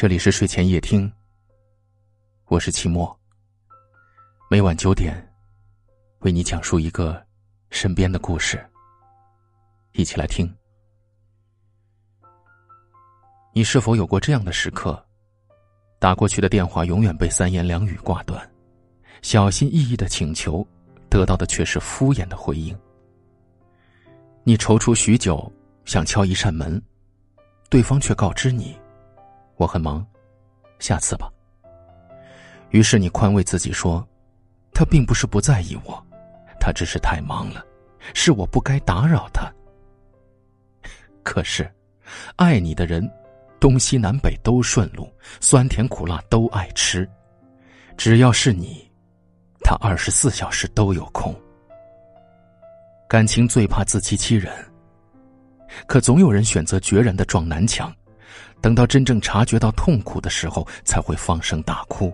这里是睡前夜听，我是齐墨。每晚九点，为你讲述一个身边的故事，一起来听。你是否有过这样的时刻？打过去的电话永远被三言两语挂断，小心翼翼的请求，得到的却是敷衍的回应。你踌躇许久，想敲一扇门，对方却告知你。我很忙，下次吧。于是你宽慰自己说：“他并不是不在意我，他只是太忙了，是我不该打扰他。”可是，爱你的人，东西南北都顺路，酸甜苦辣都爱吃，只要是你，他二十四小时都有空。感情最怕自欺欺人，可总有人选择决然的撞南墙。等到真正察觉到痛苦的时候，才会放声大哭。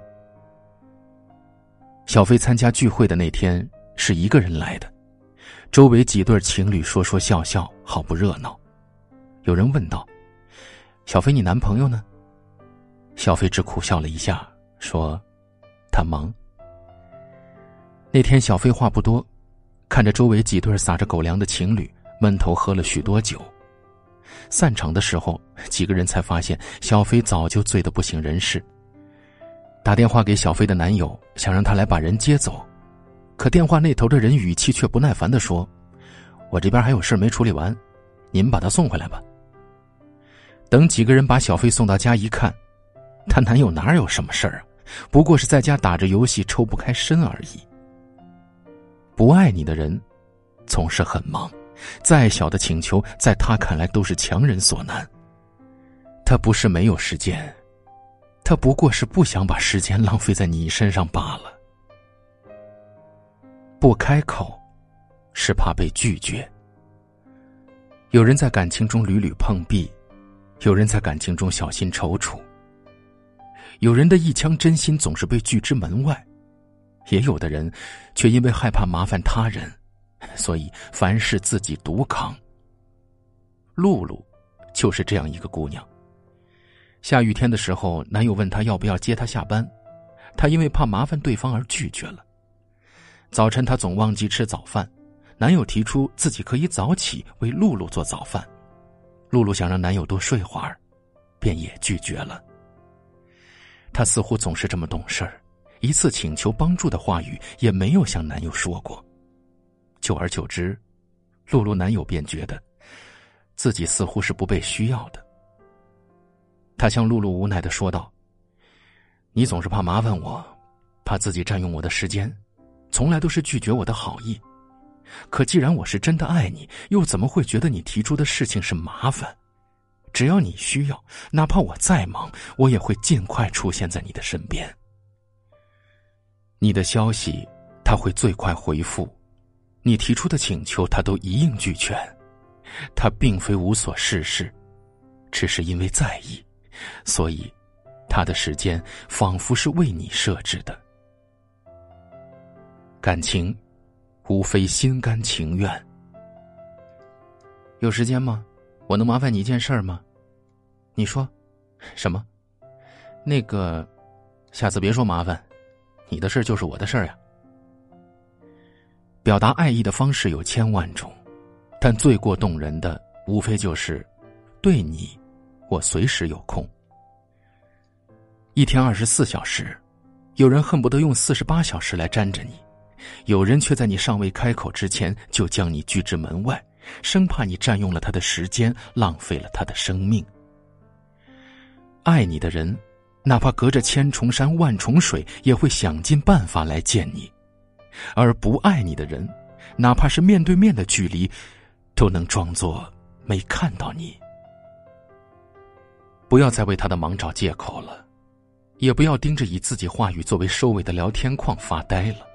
小飞参加聚会的那天是一个人来的，周围几对情侣说说笑笑，好不热闹。有人问道：“小飞，你男朋友呢？”小飞只苦笑了一下，说：“他忙。”那天小飞话不多，看着周围几对撒着狗粮的情侣，闷头喝了许多酒。散场的时候，几个人才发现小飞早就醉得不省人事。打电话给小飞的男友，想让他来把人接走，可电话那头的人语气却不耐烦的说：“我这边还有事没处理完，您把他送回来吧。”等几个人把小飞送到家一看，她男友哪有什么事儿啊？不过是在家打着游戏抽不开身而已。不爱你的人，总是很忙。再小的请求，在他看来都是强人所难。他不是没有时间，他不过是不想把时间浪费在你身上罢了。不开口，是怕被拒绝。有人在感情中屡屡碰壁，有人在感情中小心踌躇。有人的一腔真心总是被拒之门外，也有的人，却因为害怕麻烦他人。所以凡事自己独扛。露露，就是这样一个姑娘。下雨天的时候，男友问她要不要接她下班，她因为怕麻烦对方而拒绝了。早晨她总忘记吃早饭，男友提出自己可以早起为露露做早饭，露露想让男友多睡会儿，便也拒绝了。她似乎总是这么懂事儿，一次请求帮助的话语也没有向男友说过。久而久之，露露男友便觉得自己似乎是不被需要的。他向露露无奈的说道：“你总是怕麻烦我，怕自己占用我的时间，从来都是拒绝我的好意。可既然我是真的爱你，又怎么会觉得你提出的事情是麻烦？只要你需要，哪怕我再忙，我也会尽快出现在你的身边。你的消息，他会最快回复。”你提出的请求，他都一应俱全。他并非无所事事，只是因为在意，所以他的时间仿佛是为你设置的。感情，无非心甘情愿。有时间吗？我能麻烦你一件事儿吗？你说，什么？那个，下次别说麻烦，你的事儿就是我的事儿呀。表达爱意的方式有千万种，但最过动人的，无非就是对你，我随时有空。一天二十四小时，有人恨不得用四十八小时来粘着你，有人却在你尚未开口之前就将你拒之门外，生怕你占用了他的时间，浪费了他的生命。爱你的人，哪怕隔着千重山万重水，也会想尽办法来见你。而不爱你的人，哪怕是面对面的距离，都能装作没看到你。不要再为他的忙找借口了，也不要盯着以自己话语作为收尾的聊天框发呆了。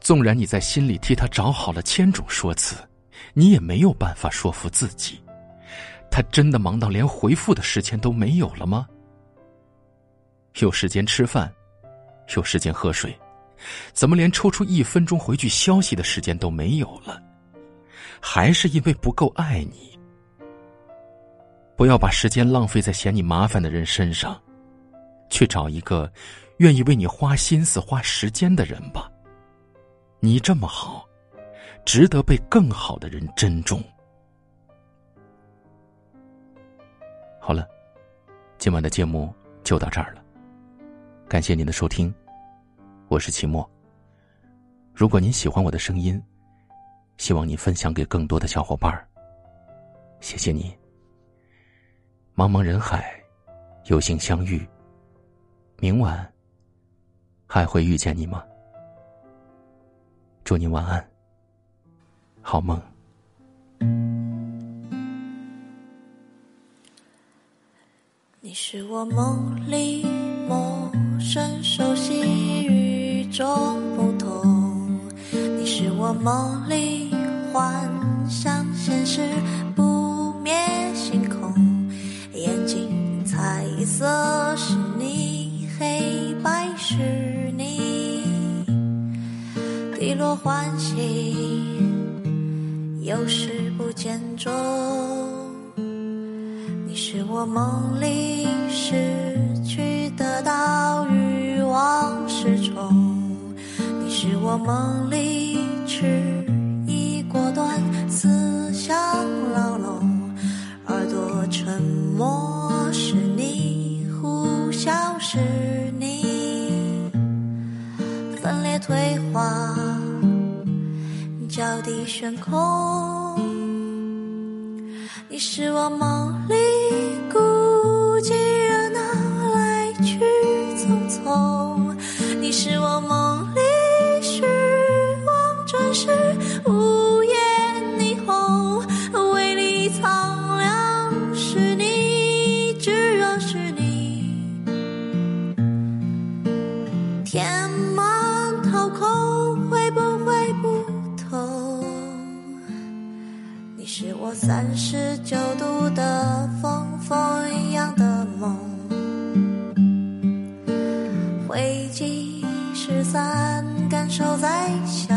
纵然你在心里替他找好了千种说辞，你也没有办法说服自己。他真的忙到连回复的时间都没有了吗？有时间吃饭，有时间喝水。怎么连抽出一分钟回句消息的时间都没有了？还是因为不够爱你？不要把时间浪费在嫌你麻烦的人身上，去找一个愿意为你花心思、花时间的人吧。你这么好，值得被更好的人珍重。好了，今晚的节目就到这儿了。感谢您的收听，我是齐墨。如果您喜欢我的声音，希望你分享给更多的小伙伴。谢谢你。茫茫人海，有幸相遇。明晚还会遇见你吗？祝你晚安，好梦。你是我梦里陌生熟悉与众不同，你是我梦里幻想现实不灭星空，眼睛彩色是你，黑白是你，低落欢喜，有时不见踪。是我梦里失去的到欲望失重，是我梦里迟疑果断思想牢笼，耳朵沉默是你，呼啸是你，分裂退化，脚底悬空，你是我梦里。孤寂热闹，来去匆匆。你是我梦满掏空，会不会不同？你是我三十九度的风。风一样的梦，灰烬失散，感受在想